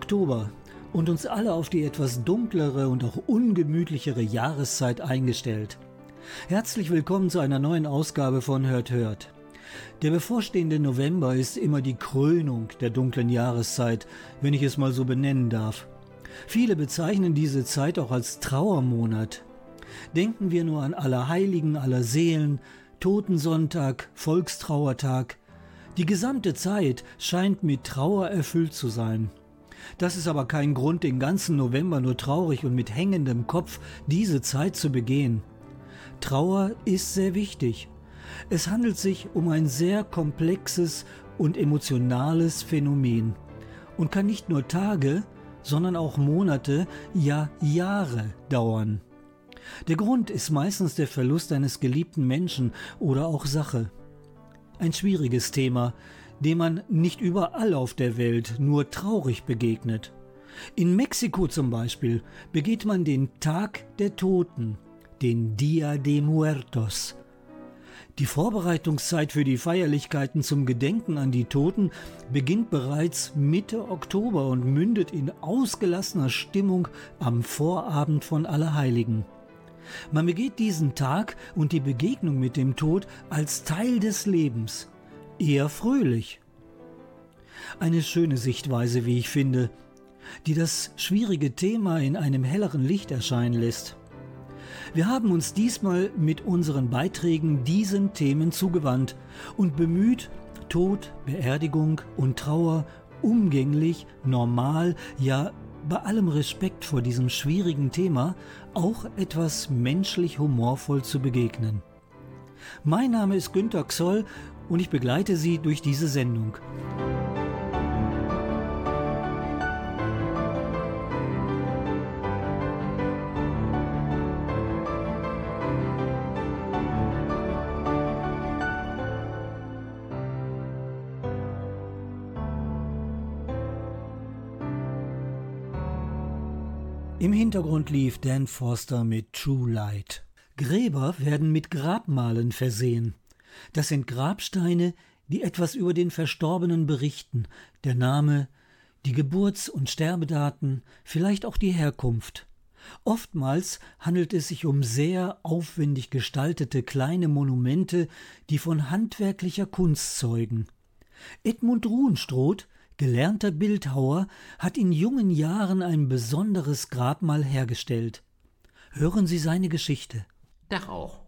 Oktober und uns alle auf die etwas dunklere und auch ungemütlichere Jahreszeit eingestellt. Herzlich willkommen zu einer neuen Ausgabe von Hört Hört. Der bevorstehende November ist immer die Krönung der dunklen Jahreszeit, wenn ich es mal so benennen darf. Viele bezeichnen diese Zeit auch als Trauermonat. Denken wir nur an Allerheiligen, Allerseelen, Totensonntag, Volkstrauertag, die gesamte Zeit scheint mit Trauer erfüllt zu sein. Das ist aber kein Grund, den ganzen November nur traurig und mit hängendem Kopf diese Zeit zu begehen. Trauer ist sehr wichtig. Es handelt sich um ein sehr komplexes und emotionales Phänomen und kann nicht nur Tage, sondern auch Monate, ja Jahre dauern. Der Grund ist meistens der Verlust eines geliebten Menschen oder auch Sache ein schwieriges Thema, dem man nicht überall auf der Welt nur traurig begegnet. In Mexiko zum Beispiel begeht man den Tag der Toten, den Dia de Muertos. Die Vorbereitungszeit für die Feierlichkeiten zum Gedenken an die Toten beginnt bereits Mitte Oktober und mündet in ausgelassener Stimmung am Vorabend von Allerheiligen. Man begeht diesen Tag und die Begegnung mit dem Tod als Teil des Lebens, eher fröhlich. Eine schöne Sichtweise, wie ich finde, die das schwierige Thema in einem helleren Licht erscheinen lässt. Wir haben uns diesmal mit unseren Beiträgen diesen Themen zugewandt und bemüht, Tod, Beerdigung und Trauer umgänglich, normal, ja bei allem Respekt vor diesem schwierigen Thema auch etwas menschlich humorvoll zu begegnen. Mein Name ist Günter Xoll und ich begleite Sie durch diese Sendung. Im Hintergrund lief Dan Forster mit True Light. Gräber werden mit Grabmalen versehen. Das sind Grabsteine, die etwas über den Verstorbenen berichten, der Name, die Geburts- und Sterbedaten, vielleicht auch die Herkunft. Oftmals handelt es sich um sehr aufwendig gestaltete kleine Monumente, die von handwerklicher Kunst zeugen. Edmund Ruhenstroth gelernter Bildhauer, hat in jungen Jahren ein besonderes Grabmal hergestellt. Hören Sie seine Geschichte. Dach auch.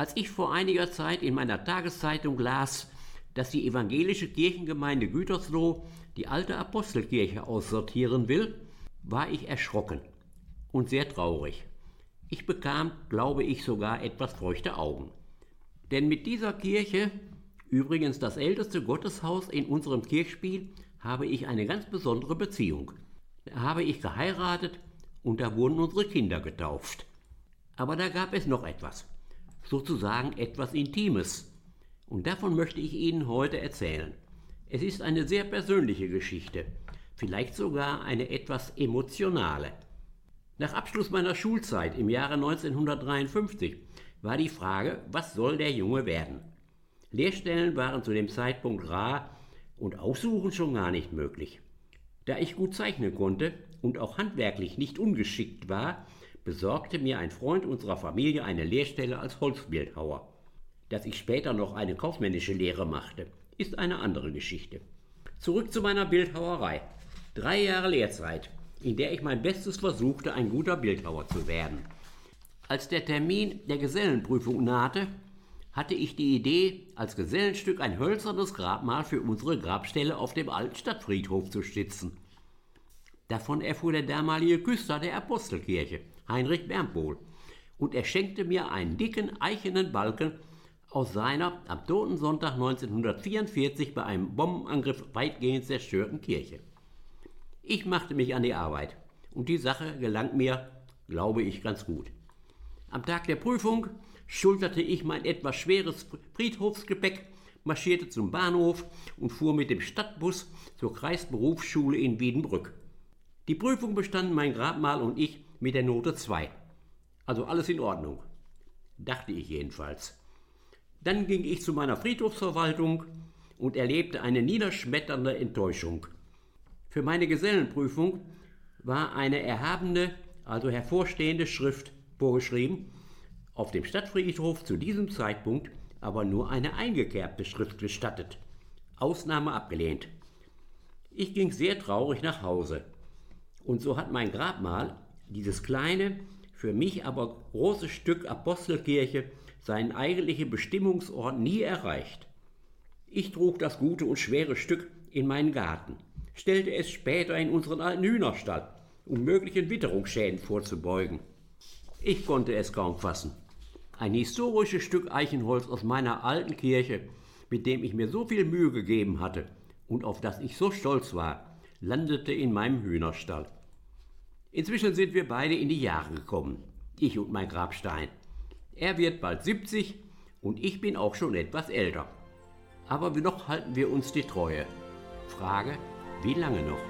Als ich vor einiger Zeit in meiner Tageszeitung las, dass die evangelische Kirchengemeinde Gütersloh die alte Apostelkirche aussortieren will, war ich erschrocken und sehr traurig. Ich bekam, glaube ich, sogar etwas feuchte Augen. Denn mit dieser Kirche, übrigens das älteste Gotteshaus in unserem Kirchspiel, habe ich eine ganz besondere Beziehung. Da habe ich geheiratet und da wurden unsere Kinder getauft. Aber da gab es noch etwas, sozusagen etwas Intimes. Und davon möchte ich Ihnen heute erzählen. Es ist eine sehr persönliche Geschichte, vielleicht sogar eine etwas emotionale. Nach Abschluss meiner Schulzeit im Jahre 1953 war die Frage, was soll der Junge werden? Lehrstellen waren zu dem Zeitpunkt rar und aussuchen schon gar nicht möglich. Da ich gut zeichnen konnte und auch handwerklich nicht ungeschickt war, besorgte mir ein Freund unserer Familie eine Lehrstelle als Holzbildhauer. Dass ich später noch eine kaufmännische Lehre machte, ist eine andere Geschichte. Zurück zu meiner Bildhauerei. Drei Jahre Lehrzeit, in der ich mein Bestes versuchte, ein guter Bildhauer zu werden. Als der Termin der Gesellenprüfung nahte, hatte ich die Idee, als Gesellenstück ein hölzernes Grabmal für unsere Grabstelle auf dem alten Stadtfriedhof zu stützen. Davon erfuhr der damalige Küster der Apostelkirche, Heinrich Bernpohl, und er schenkte mir einen dicken eichenen Balken aus seiner am Totensonntag 1944 bei einem Bombenangriff weitgehend zerstörten Kirche. Ich machte mich an die Arbeit und die Sache gelang mir, glaube ich, ganz gut. Am Tag der Prüfung schulterte ich mein etwas schweres Friedhofsgepäck, marschierte zum Bahnhof und fuhr mit dem Stadtbus zur Kreisberufsschule in Wiedenbrück. Die Prüfung bestanden mein Grabmal und ich mit der Note 2. Also alles in Ordnung. Dachte ich jedenfalls. Dann ging ich zu meiner Friedhofsverwaltung und erlebte eine niederschmetternde Enttäuschung. Für meine Gesellenprüfung war eine erhabene, also hervorstehende Schrift vorgeschrieben, auf dem Stadtfriedhof zu diesem Zeitpunkt aber nur eine eingekerbte Schrift gestattet. Ausnahme abgelehnt. Ich ging sehr traurig nach Hause. Und so hat mein Grabmal, dieses kleine, für mich aber große Stück Apostelkirche, seinen eigentlichen Bestimmungsort nie erreicht. Ich trug das gute und schwere Stück in meinen Garten, stellte es später in unseren alten Hühnerstall, um möglichen Witterungsschäden vorzubeugen. Ich konnte es kaum fassen. Ein historisches Stück Eichenholz aus meiner alten Kirche, mit dem ich mir so viel Mühe gegeben hatte und auf das ich so stolz war, landete in meinem Hühnerstall. Inzwischen sind wir beide in die Jahre gekommen, ich und mein Grabstein. Er wird bald 70 und ich bin auch schon etwas älter. Aber noch halten wir uns die Treue. Frage, wie lange noch?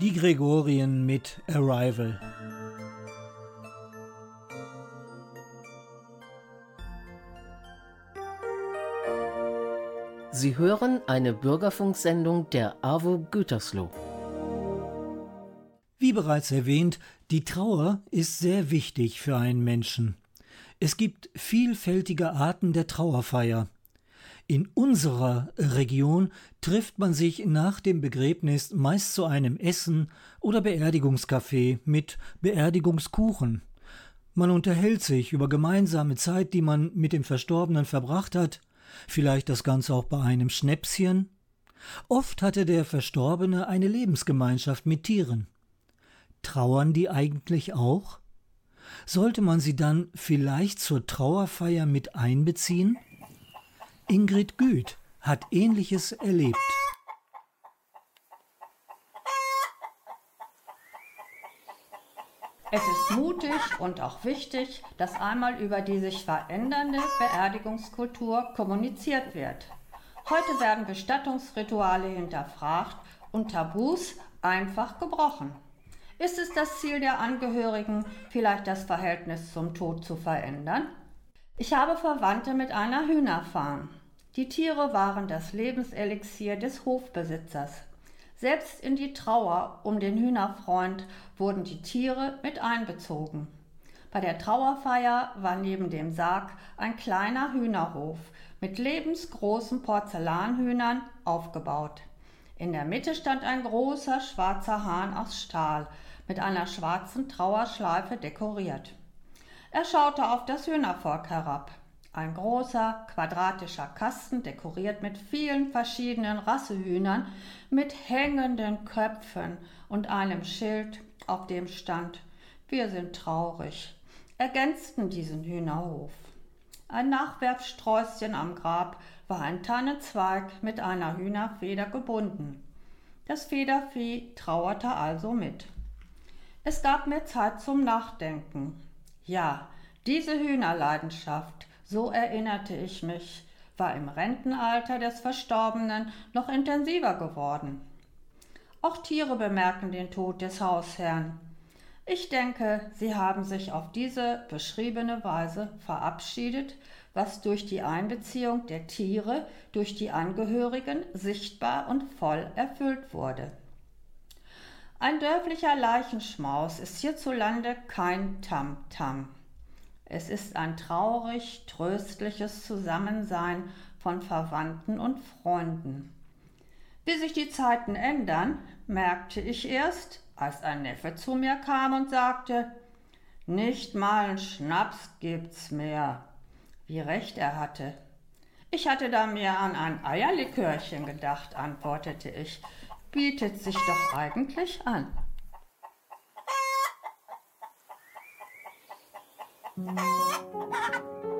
Die Gregorien mit Arrival. Sie hören eine Bürgerfunksendung der AWO Gütersloh. Wie bereits erwähnt, die Trauer ist sehr wichtig für einen Menschen. Es gibt vielfältige Arten der Trauerfeier. In unserer Region trifft man sich nach dem Begräbnis meist zu einem Essen oder Beerdigungskaffee mit Beerdigungskuchen. Man unterhält sich über gemeinsame Zeit, die man mit dem Verstorbenen verbracht hat, vielleicht das Ganze auch bei einem Schnäpschen. Oft hatte der Verstorbene eine Lebensgemeinschaft mit Tieren. Trauern die eigentlich auch? Sollte man sie dann vielleicht zur Trauerfeier mit einbeziehen? Ingrid Güth hat ähnliches erlebt. Es ist mutig und auch wichtig, dass einmal über die sich verändernde Beerdigungskultur kommuniziert wird. Heute werden Bestattungsrituale hinterfragt und Tabus einfach gebrochen. Ist es das Ziel der Angehörigen, vielleicht das Verhältnis zum Tod zu verändern? Ich habe Verwandte mit einer Hühnerfarm. Die Tiere waren das Lebenselixier des Hofbesitzers. Selbst in die Trauer um den Hühnerfreund wurden die Tiere mit einbezogen. Bei der Trauerfeier war neben dem Sarg ein kleiner Hühnerhof mit lebensgroßen Porzellanhühnern aufgebaut. In der Mitte stand ein großer schwarzer Hahn aus Stahl, mit einer schwarzen Trauerschleife dekoriert. Er schaute auf das Hühnervolk herab. Ein großer, quadratischer Kasten, dekoriert mit vielen verschiedenen Rassehühnern, mit hängenden Köpfen und einem Schild, auf dem stand Wir sind traurig, ergänzten diesen Hühnerhof. Ein Nachwerfsträußchen am Grab war ein Tannenzweig mit einer Hühnerfeder gebunden. Das Federvieh trauerte also mit. Es gab mir Zeit zum Nachdenken. Ja, diese Hühnerleidenschaft, so erinnerte ich mich, war im Rentenalter des Verstorbenen noch intensiver geworden. Auch Tiere bemerken den Tod des Hausherrn. Ich denke, sie haben sich auf diese beschriebene Weise verabschiedet, was durch die Einbeziehung der Tiere durch die Angehörigen sichtbar und voll erfüllt wurde. Ein dörflicher Leichenschmaus ist hierzulande kein Tamtam. -Tam. Es ist ein traurig, tröstliches Zusammensein von Verwandten und Freunden. Wie sich die Zeiten ändern, merkte ich erst, als ein Neffe zu mir kam und sagte, nicht mal einen Schnaps gibt's mehr. Wie recht er hatte. Ich hatte da mehr an ein Eierlikörchen gedacht, antwortete ich, bietet sich doch eigentlich an. アハハハ!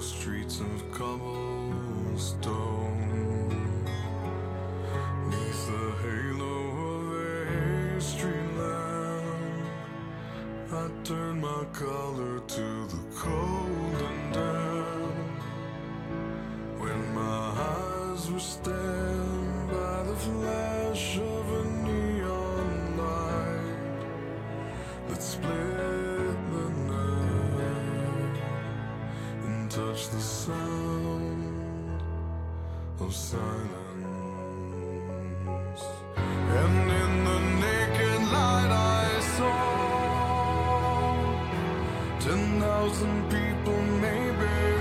Streets of cobblestone. The sound of silence. And in the naked light I saw ten thousand people, maybe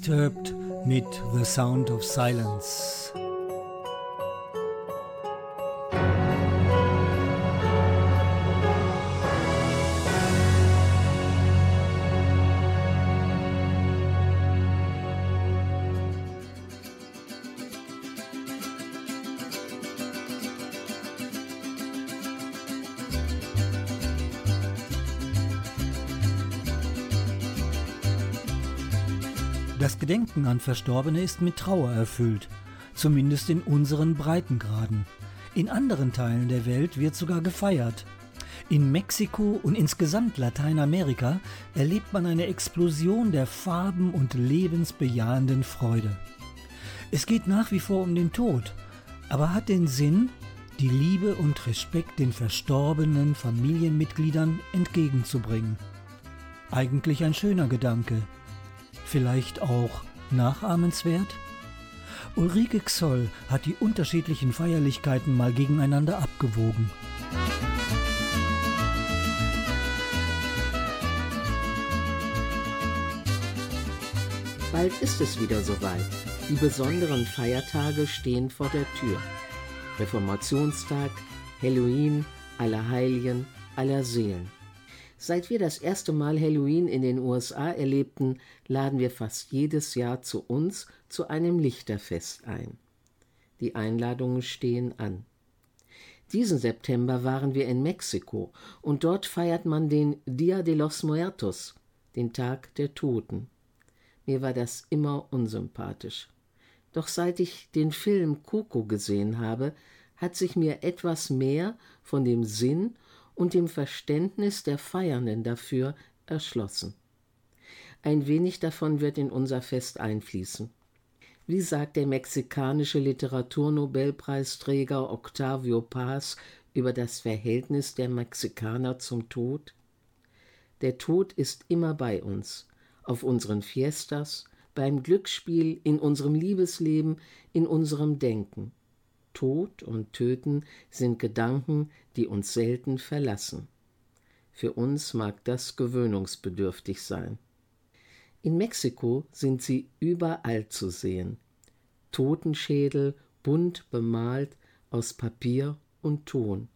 Disturbed mit The Sound of Silence. Das Gedenken an Verstorbene ist mit Trauer erfüllt, zumindest in unseren Breitengraden. In anderen Teilen der Welt wird sogar gefeiert. In Mexiko und insgesamt Lateinamerika erlebt man eine Explosion der Farben und lebensbejahenden Freude. Es geht nach wie vor um den Tod, aber hat den Sinn, die Liebe und Respekt den verstorbenen Familienmitgliedern entgegenzubringen. Eigentlich ein schöner Gedanke. Vielleicht auch nachahmenswert? Ulrike Xoll hat die unterschiedlichen Feierlichkeiten mal gegeneinander abgewogen. Bald ist es wieder soweit. Die besonderen Feiertage stehen vor der Tür. Reformationstag, Halloween, Allerheiligen, Allerseelen. Seit wir das erste Mal Halloween in den USA erlebten, laden wir fast jedes Jahr zu uns zu einem Lichterfest ein. Die Einladungen stehen an. Diesen September waren wir in Mexiko und dort feiert man den Dia de los Muertos, den Tag der Toten. Mir war das immer unsympathisch. Doch seit ich den Film Coco gesehen habe, hat sich mir etwas mehr von dem Sinn und dem Verständnis der Feiernden dafür erschlossen. Ein wenig davon wird in unser Fest einfließen. Wie sagt der mexikanische Literaturnobelpreisträger Octavio Paz über das Verhältnis der Mexikaner zum Tod? Der Tod ist immer bei uns, auf unseren Fiestas, beim Glücksspiel, in unserem Liebesleben, in unserem Denken. Tod und Töten sind Gedanken, die uns selten verlassen. Für uns mag das gewöhnungsbedürftig sein. In Mexiko sind sie überall zu sehen. Totenschädel, bunt bemalt aus Papier und Ton.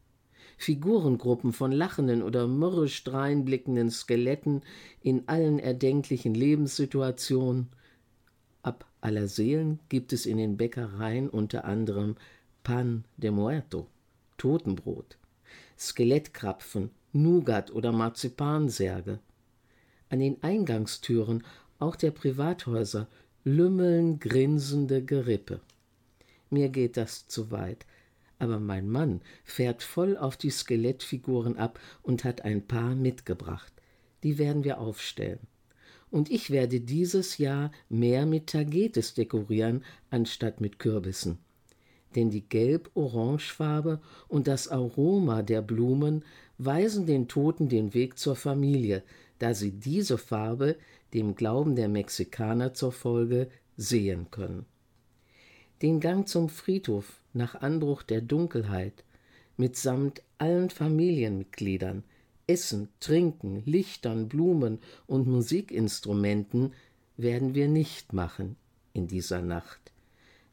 Figurengruppen von lachenden oder mürrisch dreinblickenden Skeletten in allen erdenklichen Lebenssituationen. Ab aller Seelen gibt es in den Bäckereien unter anderem Pan de Muerto, Totenbrot, Skelettkrapfen, Nougat oder Marzipansärge. An den Eingangstüren auch der Privathäuser lümmeln grinsende Gerippe. Mir geht das zu weit, aber mein Mann fährt voll auf die Skelettfiguren ab und hat ein paar mitgebracht. Die werden wir aufstellen. Und ich werde dieses Jahr mehr mit Tagetes dekorieren, anstatt mit Kürbissen. Denn die gelb-orangefarbe und das Aroma der Blumen weisen den Toten den Weg zur Familie, da sie diese Farbe dem Glauben der Mexikaner zur Folge sehen können. Den Gang zum Friedhof nach Anbruch der Dunkelheit mitsamt allen Familienmitgliedern, Essen, Trinken, Lichtern, Blumen und Musikinstrumenten werden wir nicht machen in dieser Nacht.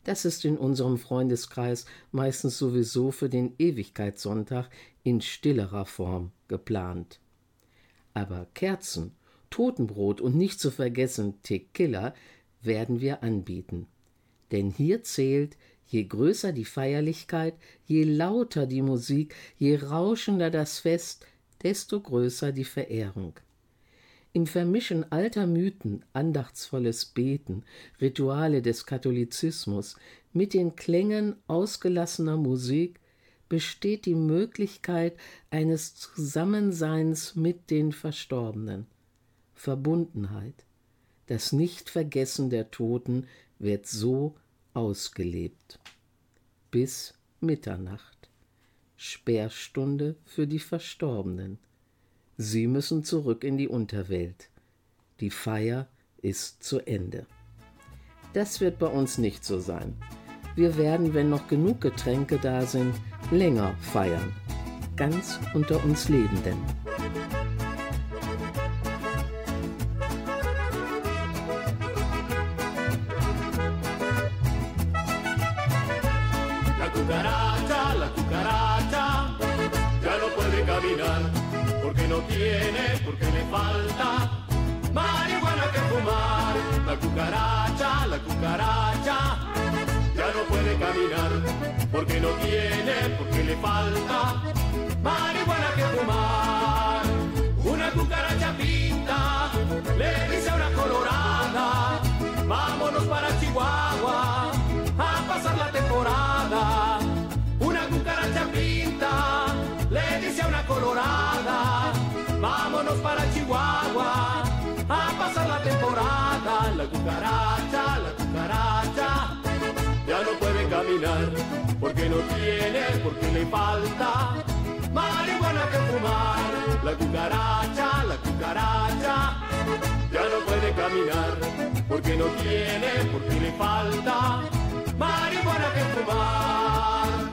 Das ist in unserem Freundeskreis meistens sowieso für den Ewigkeitssonntag in stillerer Form geplant. Aber Kerzen, Totenbrot und nicht zu vergessen Tequila werden wir anbieten. Denn hier zählt, je größer die Feierlichkeit, je lauter die Musik, je rauschender das Fest, desto größer die Verehrung. Im Vermischen alter Mythen, andachtsvolles Beten, Rituale des Katholizismus mit den Klängen ausgelassener Musik besteht die Möglichkeit eines Zusammenseins mit den Verstorbenen. Verbundenheit. Das Nichtvergessen der Toten wird so ausgelebt. Bis Mitternacht. Sperrstunde für die Verstorbenen. Sie müssen zurück in die Unterwelt. Die Feier ist zu Ende. Das wird bei uns nicht so sein. Wir werden, wenn noch genug Getränke da sind, länger feiern. Ganz unter uns Lebenden. Porque le falta marihuana que fumar. La cucaracha, la cucaracha, ya no puede caminar porque no tiene, porque le falta marihuana que fumar. Una cucaracha pinta, le dice a una colorada, vámonos para Chihuahua porque no tiene, porque le falta marihuana que fumar. La cucaracha, la cucaracha, ya no puede caminar porque no tiene, porque le falta marihuana que fumar.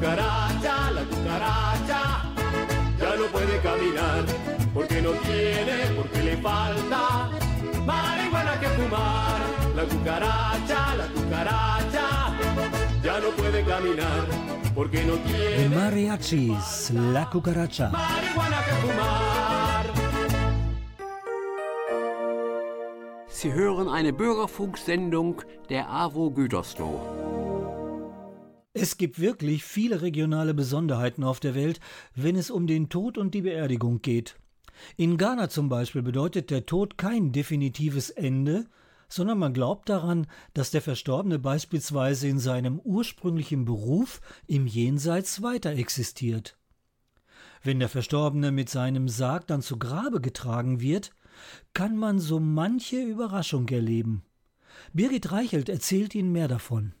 Cucaracha, la cucaracha, ya no puede caminar porque no tiene, porque le falta marihuana que fumar. La cucaracha, la cucaracha, ya no puede caminar porque no tiene Mariachis, La Cucaracha. marihuana que fumar. Sie hören eine Bürgerfunksendung der AWO Gütersloh. Es gibt wirklich viele regionale Besonderheiten auf der Welt, wenn es um den Tod und die Beerdigung geht. In Ghana zum Beispiel bedeutet der Tod kein definitives Ende, sondern man glaubt daran, dass der Verstorbene beispielsweise in seinem ursprünglichen Beruf im Jenseits weiter existiert. Wenn der Verstorbene mit seinem Sarg dann zu Grabe getragen wird, kann man so manche Überraschung erleben. Birgit Reichelt erzählt Ihnen mehr davon.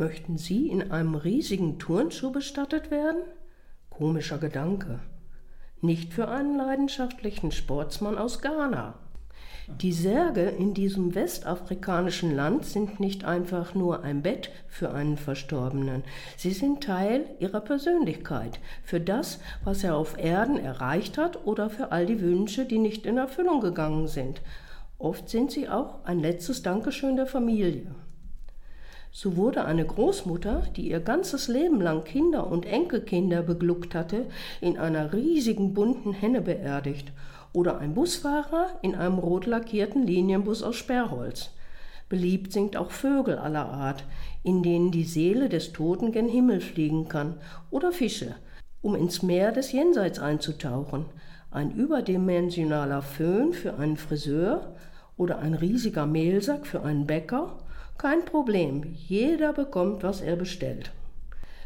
Möchten Sie in einem riesigen Turnschuh bestattet werden? Komischer Gedanke. Nicht für einen leidenschaftlichen Sportsmann aus Ghana. Die Särge in diesem westafrikanischen Land sind nicht einfach nur ein Bett für einen Verstorbenen. Sie sind Teil ihrer Persönlichkeit, für das, was er auf Erden erreicht hat oder für all die Wünsche, die nicht in Erfüllung gegangen sind. Oft sind sie auch ein letztes Dankeschön der Familie. So wurde eine Großmutter, die ihr ganzes Leben lang Kinder und Enkelkinder begluckt hatte, in einer riesigen bunten Henne beerdigt oder ein Busfahrer in einem rot lackierten Linienbus aus Sperrholz. Beliebt sind auch Vögel aller Art, in denen die Seele des Toten gen Himmel fliegen kann, oder Fische, um ins Meer des Jenseits einzutauchen. Ein überdimensionaler Föhn für einen Friseur oder ein riesiger Mehlsack für einen Bäcker. Kein Problem, jeder bekommt, was er bestellt.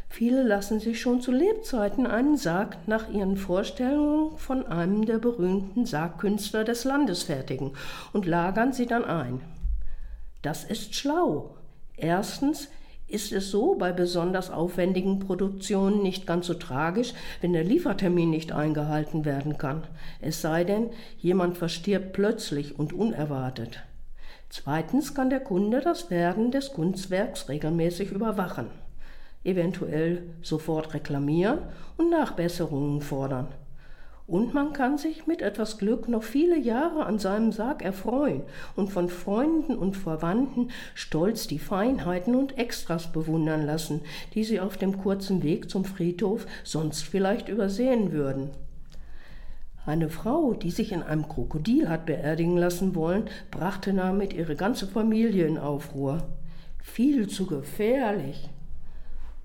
Viele lassen sich schon zu Lebzeiten einen Sarg nach ihren Vorstellungen von einem der berühmten Sargkünstler des Landes fertigen und lagern sie dann ein. Das ist schlau. Erstens ist es so bei besonders aufwendigen Produktionen nicht ganz so tragisch, wenn der Liefertermin nicht eingehalten werden kann, es sei denn, jemand verstirbt plötzlich und unerwartet. Zweitens kann der Kunde das Werden des Kunstwerks regelmäßig überwachen, eventuell sofort reklamieren und Nachbesserungen fordern. Und man kann sich mit etwas Glück noch viele Jahre an seinem Sarg erfreuen und von Freunden und Verwandten stolz die Feinheiten und Extras bewundern lassen, die sie auf dem kurzen Weg zum Friedhof sonst vielleicht übersehen würden. Eine Frau, die sich in einem Krokodil hat beerdigen lassen wollen, brachte damit ihre ganze Familie in Aufruhr. Viel zu gefährlich.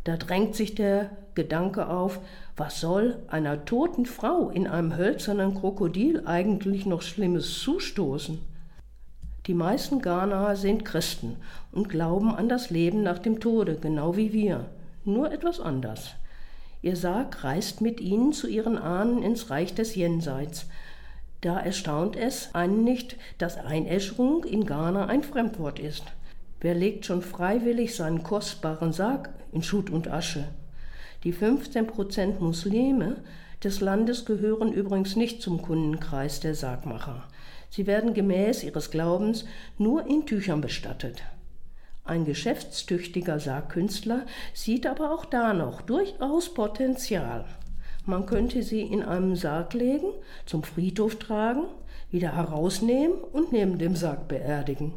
Da drängt sich der Gedanke auf, was soll einer toten Frau in einem hölzernen Krokodil eigentlich noch Schlimmes zustoßen? Die meisten Ghanaer sind Christen und glauben an das Leben nach dem Tode, genau wie wir, nur etwas anders. Ihr Sarg reist mit ihnen zu ihren Ahnen ins Reich des Jenseits. Da erstaunt es einen nicht, dass Einäscherung in Ghana ein Fremdwort ist. Wer legt schon freiwillig seinen kostbaren Sarg in Schutt und Asche? Die 15 Prozent Muslime des Landes gehören übrigens nicht zum Kundenkreis der Sargmacher. Sie werden gemäß ihres Glaubens nur in Tüchern bestattet. Ein geschäftstüchtiger Sargkünstler sieht aber auch da noch durchaus Potenzial. Man könnte sie in einem Sarg legen, zum Friedhof tragen, wieder herausnehmen und neben dem Sarg beerdigen.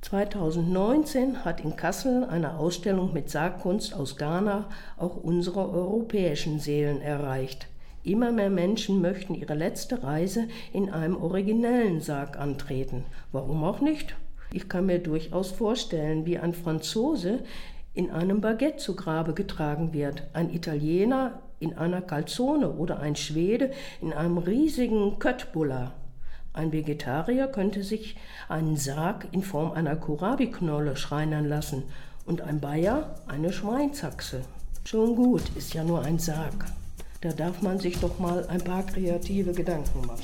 2019 hat in Kassel eine Ausstellung mit Sargkunst aus Ghana auch unsere europäischen Seelen erreicht. Immer mehr Menschen möchten ihre letzte Reise in einem originellen Sarg antreten. Warum auch nicht? Ich kann mir durchaus vorstellen, wie ein Franzose in einem Baguette zu Grabe getragen wird, ein Italiener in einer Calzone oder ein Schwede in einem riesigen Köttbullar. Ein Vegetarier könnte sich einen Sarg in Form einer Kohlrabi-Knolle schreinern lassen und ein Bayer eine Schweinshaxe. Schon gut, ist ja nur ein Sarg. Da darf man sich doch mal ein paar kreative Gedanken machen.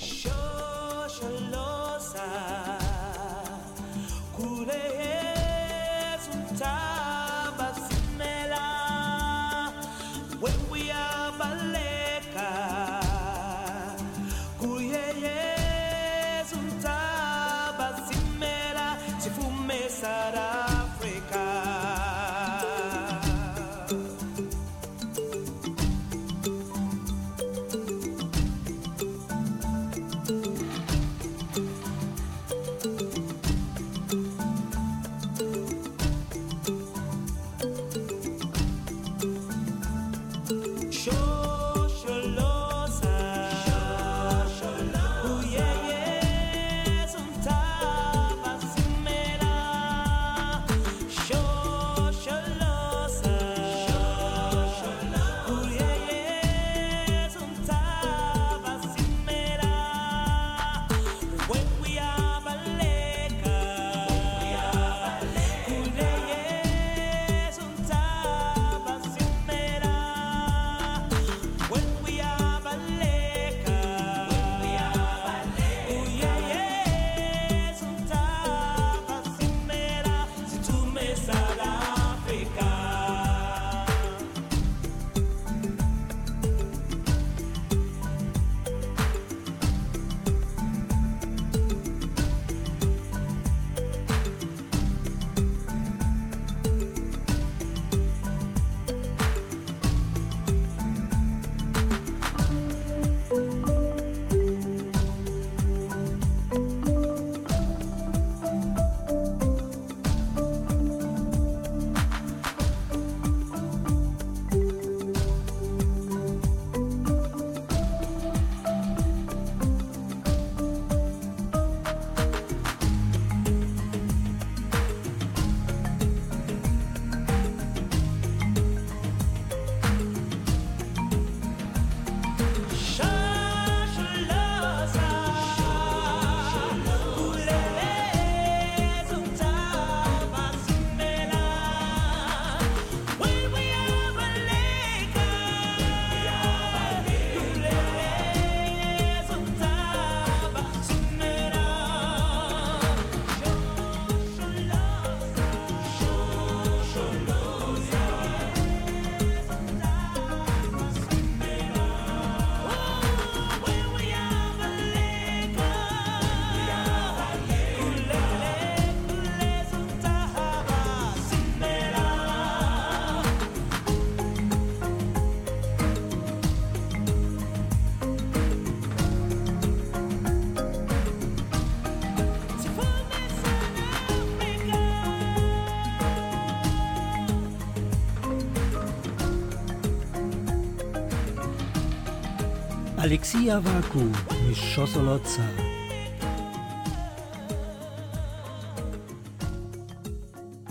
Alexia Vaku, Mischossolozza.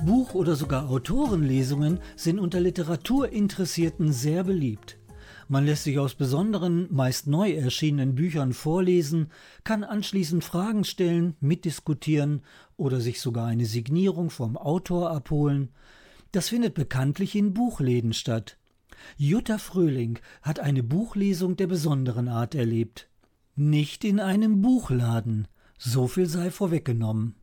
Buch- oder sogar Autorenlesungen sind unter Literaturinteressierten sehr beliebt. Man lässt sich aus besonderen, meist neu erschienenen Büchern vorlesen, kann anschließend Fragen stellen, mitdiskutieren oder sich sogar eine Signierung vom Autor abholen. Das findet bekanntlich in Buchläden statt. Jutta Fröhling hat eine Buchlesung der besonderen Art erlebt. Nicht in einem Buchladen, so viel sei vorweggenommen.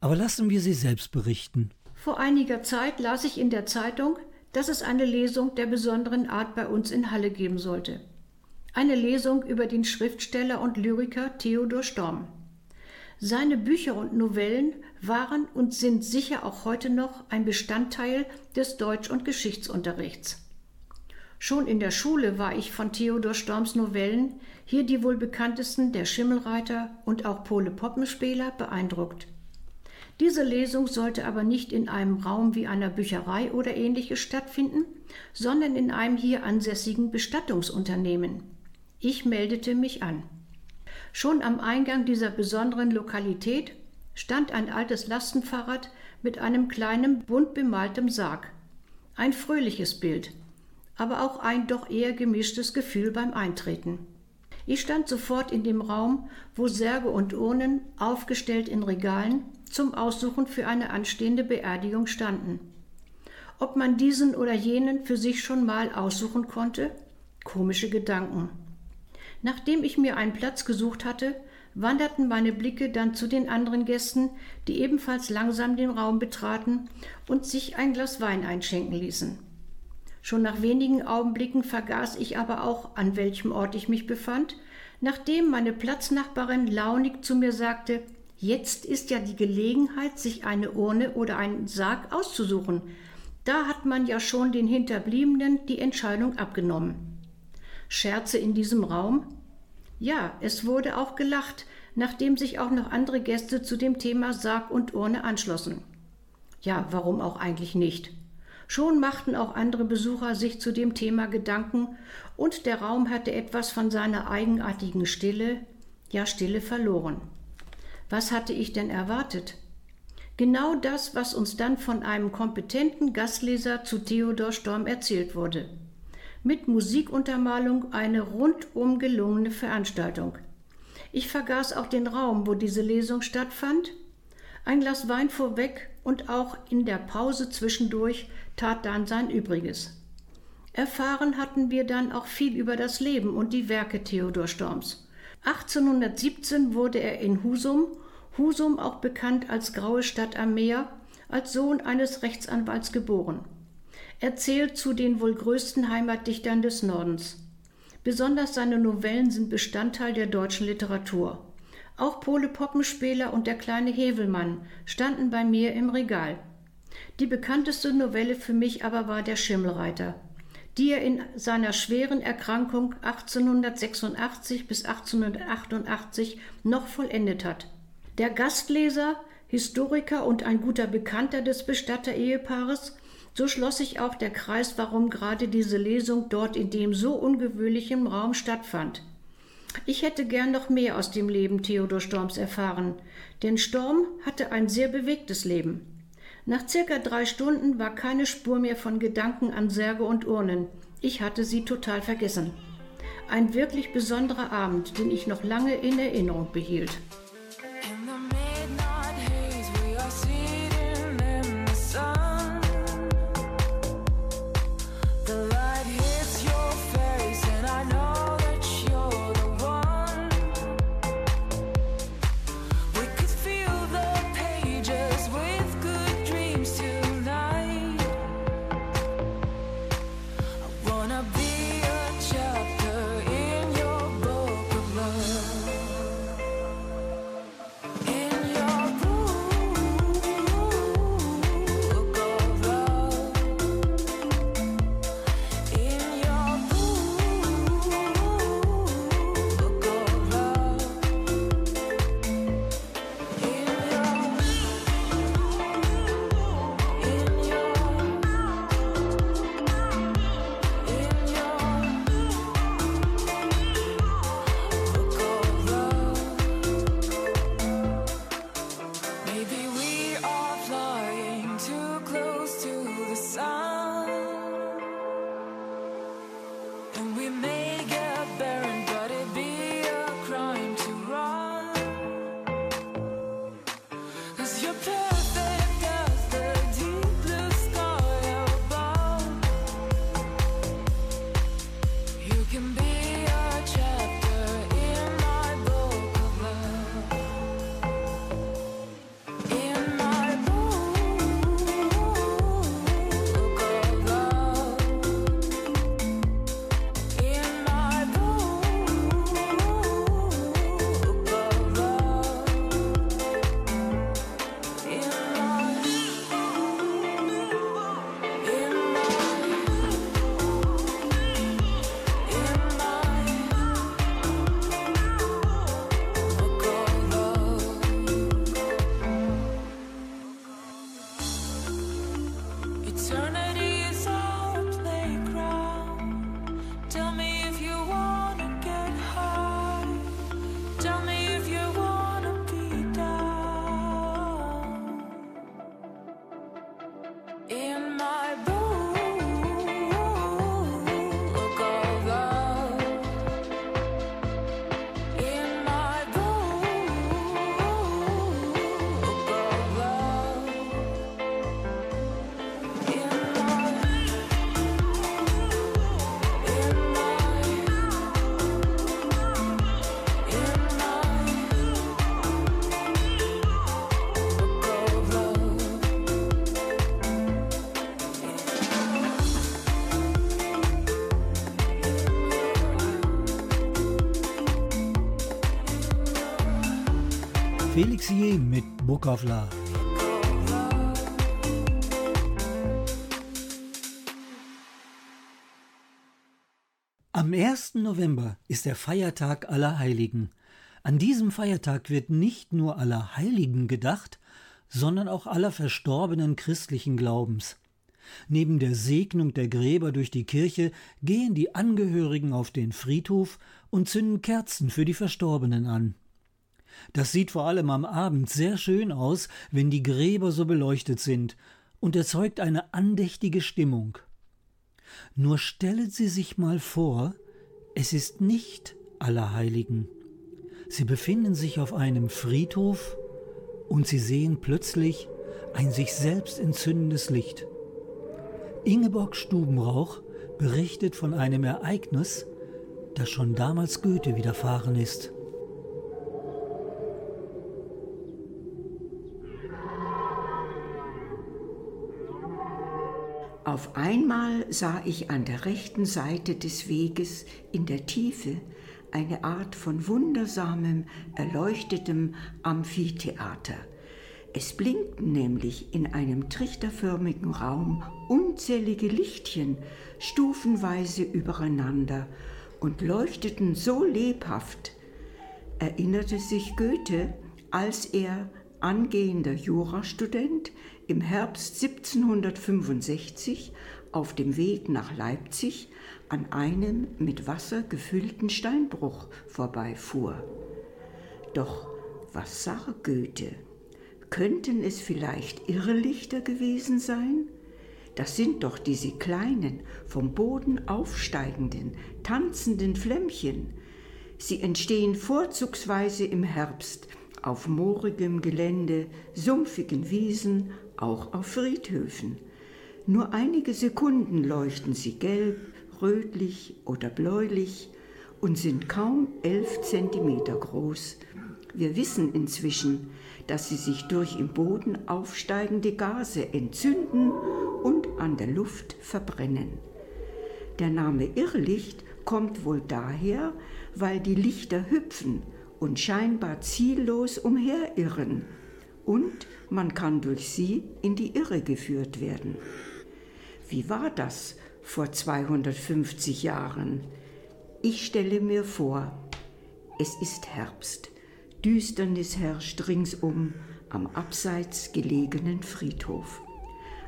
Aber lassen wir sie selbst berichten. Vor einiger Zeit las ich in der Zeitung, dass es eine Lesung der besonderen Art bei uns in Halle geben sollte. Eine Lesung über den Schriftsteller und Lyriker Theodor Storm. Seine Bücher und Novellen waren und sind sicher auch heute noch ein Bestandteil des Deutsch- und Geschichtsunterrichts. Schon in der Schule war ich von Theodor Storms Novellen, hier die wohl bekanntesten der Schimmelreiter und auch Pole Poppenspieler, beeindruckt. Diese Lesung sollte aber nicht in einem Raum wie einer Bücherei oder ähnliches stattfinden, sondern in einem hier ansässigen Bestattungsunternehmen. Ich meldete mich an. Schon am Eingang dieser besonderen Lokalität stand ein altes Lastenfahrrad mit einem kleinen bunt bemaltem Sarg. Ein fröhliches Bild, aber auch ein doch eher gemischtes Gefühl beim Eintreten. Ich stand sofort in dem Raum, wo Särge und Urnen, aufgestellt in Regalen, zum Aussuchen für eine anstehende Beerdigung standen. Ob man diesen oder jenen für sich schon mal aussuchen konnte? Komische Gedanken. Nachdem ich mir einen Platz gesucht hatte, wanderten meine Blicke dann zu den anderen Gästen, die ebenfalls langsam den Raum betraten und sich ein Glas Wein einschenken ließen. Schon nach wenigen Augenblicken vergaß ich aber auch, an welchem Ort ich mich befand, nachdem meine Platznachbarin launig zu mir sagte, Jetzt ist ja die Gelegenheit, sich eine Urne oder einen Sarg auszusuchen. Da hat man ja schon den Hinterbliebenen die Entscheidung abgenommen. Scherze in diesem Raum? Ja, es wurde auch gelacht, nachdem sich auch noch andere Gäste zu dem Thema Sarg und Urne anschlossen. Ja, warum auch eigentlich nicht? Schon machten auch andere Besucher sich zu dem Thema Gedanken, und der Raum hatte etwas von seiner eigenartigen Stille, ja Stille verloren. Was hatte ich denn erwartet? Genau das, was uns dann von einem kompetenten Gastleser zu Theodor Storm erzählt wurde. Mit Musikuntermalung eine rundum gelungene Veranstaltung. Ich vergaß auch den Raum, wo diese Lesung stattfand. Ein Glas Wein vorweg und auch in der Pause zwischendurch tat dann sein Übriges. Erfahren hatten wir dann auch viel über das Leben und die Werke Theodor Storms. 1817 wurde er in Husum, Husum auch bekannt als Graue Stadt am Meer, als Sohn eines Rechtsanwalts geboren. Er zählt zu den wohl größten Heimatdichtern des Nordens. Besonders seine Novellen sind Bestandteil der deutschen Literatur. Auch Pole Poppenspieler und der kleine Hevelmann standen bei mir im Regal. Die bekannteste Novelle für mich aber war Der Schimmelreiter, die er in seiner schweren Erkrankung 1886 bis 1888 noch vollendet hat. Der Gastleser, Historiker und ein guter Bekannter des Bestatter-Ehepaares, so schloss sich auch der Kreis, warum gerade diese Lesung dort in dem so ungewöhnlichen Raum stattfand. Ich hätte gern noch mehr aus dem Leben Theodor Storms erfahren, denn Storm hatte ein sehr bewegtes Leben. Nach circa drei Stunden war keine Spur mehr von Gedanken an Särge und Urnen. Ich hatte sie total vergessen. Ein wirklich besonderer Abend, den ich noch lange in Erinnerung behielt. J. mit Book of Love. Am 1. November ist der Feiertag aller Heiligen. An diesem Feiertag wird nicht nur aller Heiligen gedacht, sondern auch aller verstorbenen christlichen Glaubens. Neben der Segnung der Gräber durch die Kirche gehen die Angehörigen auf den Friedhof und zünden Kerzen für die Verstorbenen an. Das sieht vor allem am Abend sehr schön aus, wenn die Gräber so beleuchtet sind, und erzeugt eine andächtige Stimmung. Nur stellen Sie sich mal vor, es ist nicht Allerheiligen. Sie befinden sich auf einem Friedhof und Sie sehen plötzlich ein sich selbst entzündendes Licht. Ingeborg Stubenrauch berichtet von einem Ereignis, das schon damals Goethe widerfahren ist. Auf einmal sah ich an der rechten Seite des Weges in der Tiefe eine Art von wundersamem, erleuchtetem Amphitheater. Es blinkten nämlich in einem trichterförmigen Raum unzählige Lichtchen stufenweise übereinander und leuchteten so lebhaft, erinnerte sich Goethe, als er, angehender Jurastudent, im Herbst 1765 auf dem Weg nach Leipzig an einem mit Wasser gefüllten Steinbruch vorbeifuhr. Doch was sah Goethe? Könnten es vielleicht Irrlichter gewesen sein? Das sind doch diese kleinen, vom Boden aufsteigenden, tanzenden Flämmchen. Sie entstehen vorzugsweise im Herbst auf moorigem Gelände, sumpfigen Wiesen, auch auf Friedhöfen. Nur einige Sekunden leuchten sie gelb, rötlich oder bläulich und sind kaum elf Zentimeter groß. Wir wissen inzwischen, dass sie sich durch im Boden aufsteigende Gase entzünden und an der Luft verbrennen. Der Name Irrlicht kommt wohl daher, weil die Lichter hüpfen und scheinbar ziellos umherirren und man kann durch sie in die Irre geführt werden. Wie war das vor 250 Jahren? Ich stelle mir vor, es ist Herbst. Düsternis herrscht ringsum am abseits gelegenen Friedhof.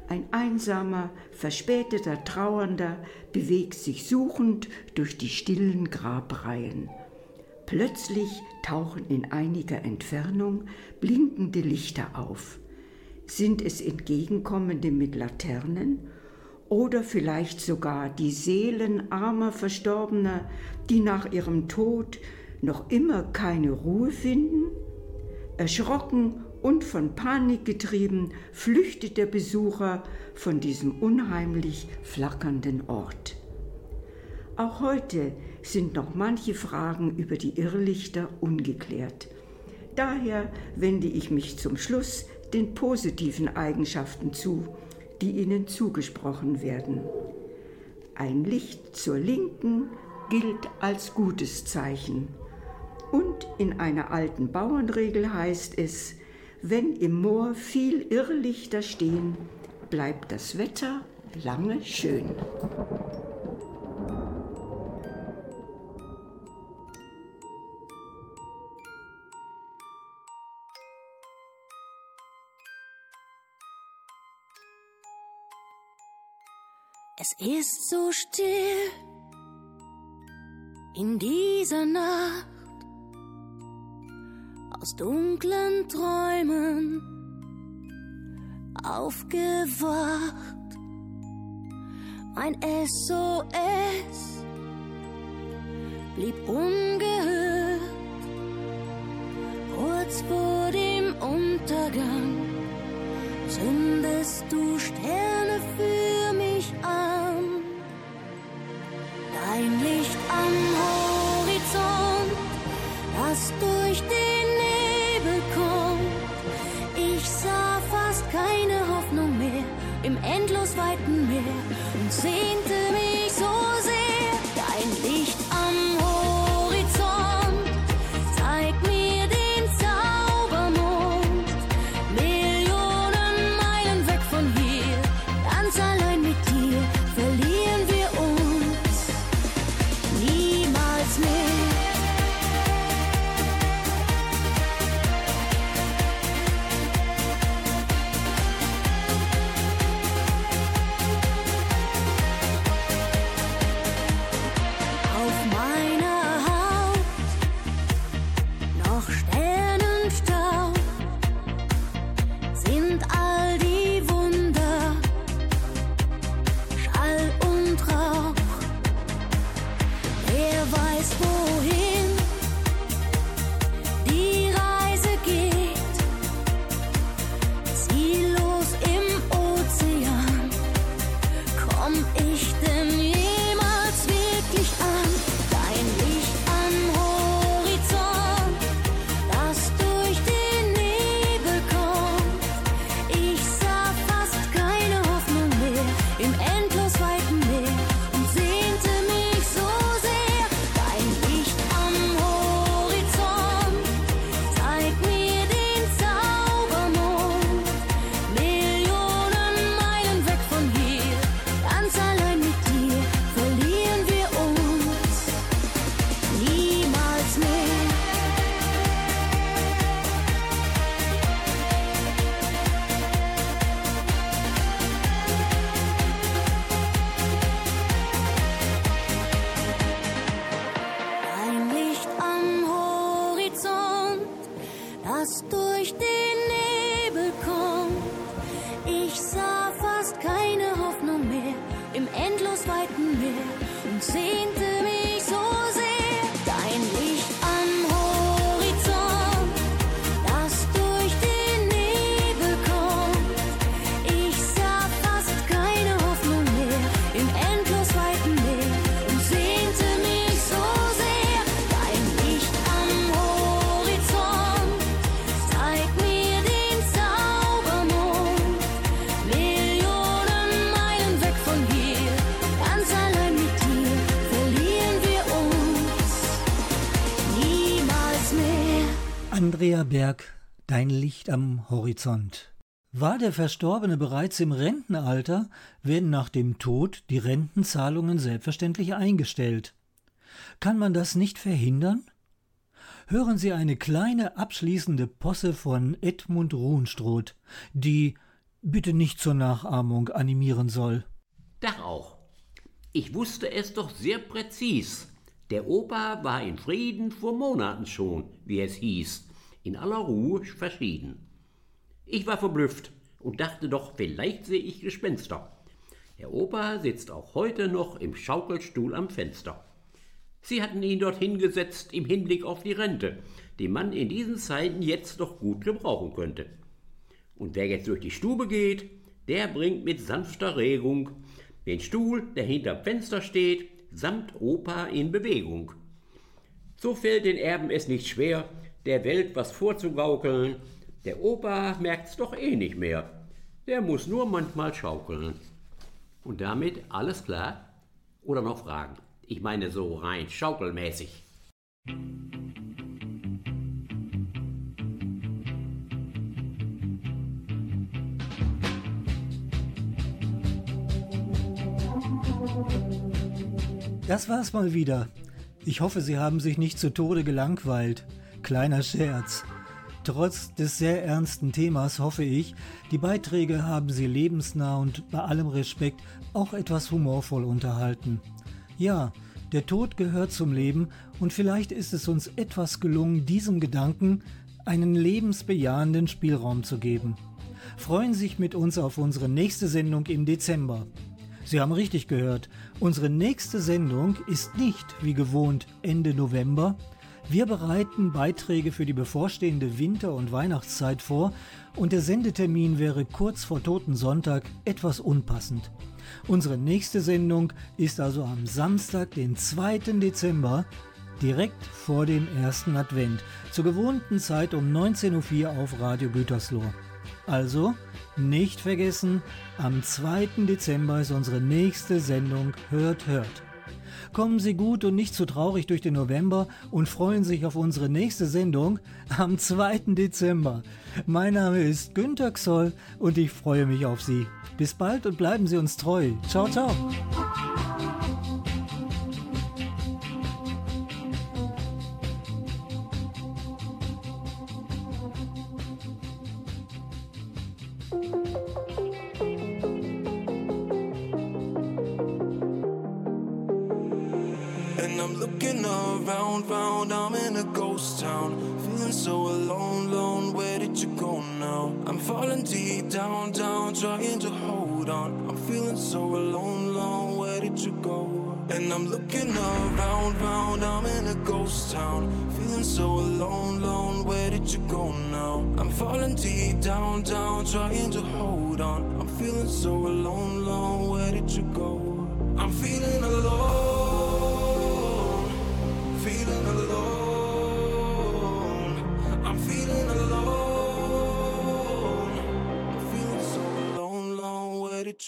Ein einsamer, verspäteter Trauernder bewegt sich suchend durch die stillen Grabreihen. Plötzlich tauchen in einiger Entfernung blinkende Lichter auf. Sind es entgegenkommende mit Laternen oder vielleicht sogar die Seelen armer Verstorbener, die nach ihrem Tod noch immer keine Ruhe finden? Erschrocken und von Panik getrieben flüchtet der Besucher von diesem unheimlich flackernden Ort. Auch heute sind noch manche Fragen über die Irrlichter ungeklärt. Daher wende ich mich zum Schluss den positiven Eigenschaften zu, die ihnen zugesprochen werden. Ein Licht zur Linken gilt als gutes Zeichen. Und in einer alten Bauernregel heißt es, wenn im Moor viel Irrlichter stehen, bleibt das Wetter lange schön. Es ist so still in dieser Nacht aus dunklen Träumen aufgewacht. Mein SOS blieb ungehört. Kurz vor dem Untergang zündest du Sterne durch den Berg, dein Licht am Horizont. War der Verstorbene bereits im Rentenalter, werden nach dem Tod die Rentenzahlungen selbstverständlich eingestellt. Kann man das nicht verhindern? Hören Sie eine kleine abschließende Posse von Edmund Ruhenstroth, die bitte nicht zur Nachahmung animieren soll. Dach auch. Ich wusste es doch sehr präzis. Der Opa war in Frieden vor Monaten schon, wie es hieß, in aller Ruhe verschieden. Ich war verblüfft und dachte doch, vielleicht sehe ich Gespenster. Der Opa sitzt auch heute noch im Schaukelstuhl am Fenster. Sie hatten ihn dort hingesetzt im Hinblick auf die Rente, die man in diesen Zeiten jetzt doch gut gebrauchen könnte. Und wer jetzt durch die Stube geht, der bringt mit sanfter Regung den Stuhl, der hinterm Fenster steht, samt Opa in Bewegung. So fällt den Erben es nicht schwer, der Welt was vorzugaukeln. Der Opa merkt's doch eh nicht mehr. Der muss nur manchmal schaukeln. Und damit alles klar? Oder noch Fragen? Ich meine so rein schaukelmäßig. Das war's mal wieder. Ich hoffe, Sie haben sich nicht zu Tode gelangweilt. Kleiner Scherz. Trotz des sehr ernsten Themas hoffe ich, die Beiträge haben Sie lebensnah und bei allem Respekt auch etwas humorvoll unterhalten. Ja, der Tod gehört zum Leben und vielleicht ist es uns etwas gelungen, diesem Gedanken einen lebensbejahenden Spielraum zu geben. Freuen Sie sich mit uns auf unsere nächste Sendung im Dezember. Sie haben richtig gehört, unsere nächste Sendung ist nicht, wie gewohnt, Ende November. Wir bereiten Beiträge für die bevorstehende Winter- und Weihnachtszeit vor und der Sendetermin wäre kurz vor Toten Sonntag etwas unpassend. Unsere nächste Sendung ist also am Samstag, den 2. Dezember, direkt vor dem ersten Advent, zur gewohnten Zeit um 19.04 Uhr auf Radio Gütersloh. Also nicht vergessen, am 2. Dezember ist unsere nächste Sendung Hört, Hört. Kommen Sie gut und nicht zu traurig durch den November und freuen sich auf unsere nächste Sendung am 2. Dezember. Mein Name ist Günter Xoll und ich freue mich auf Sie. Bis bald und bleiben Sie uns treu. Ciao, ciao.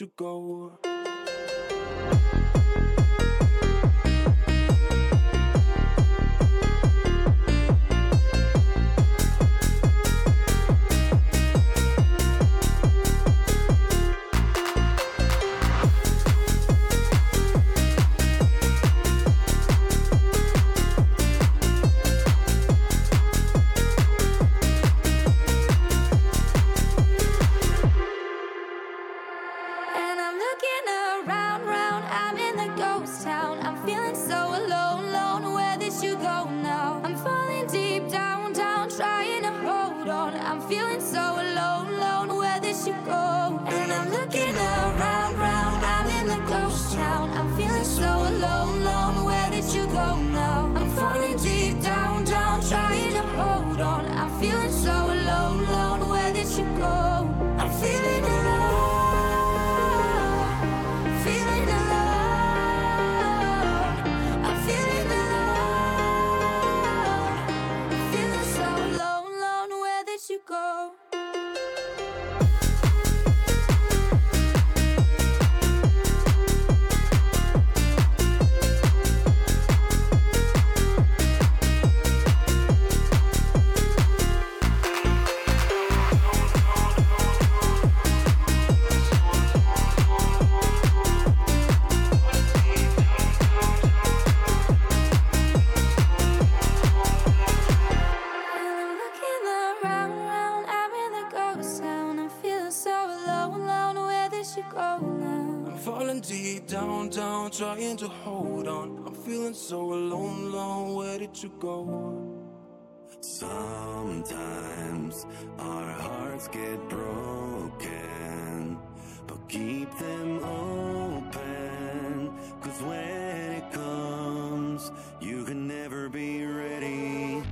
You go? keep them open. Cause when it comes, you can never be ready.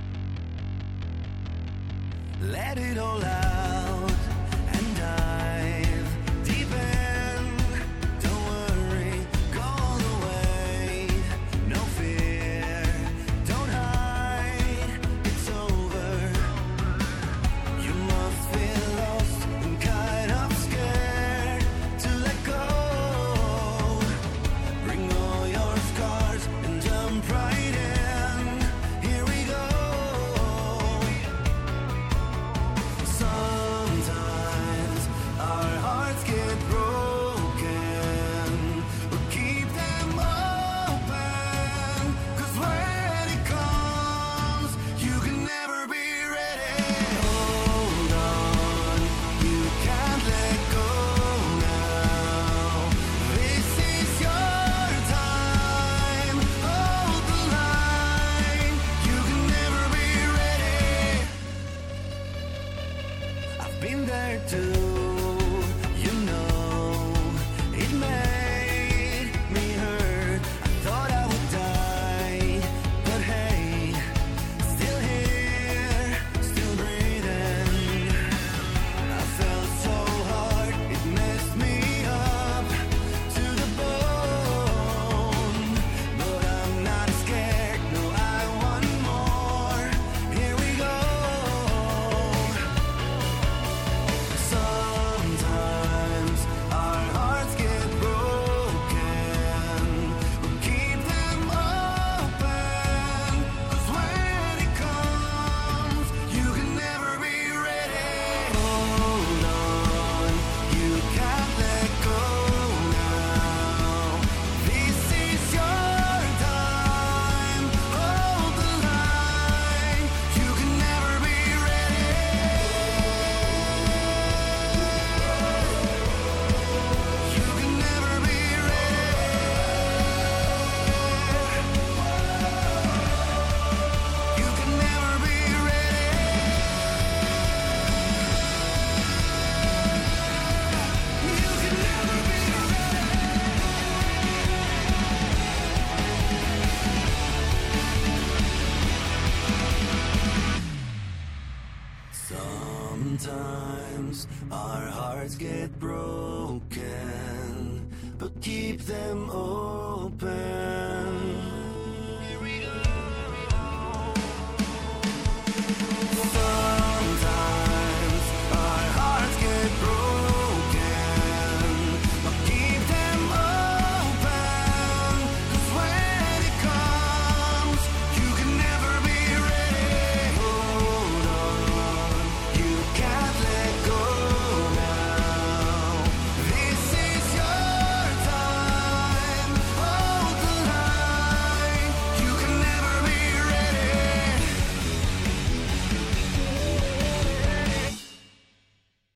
Let it all out.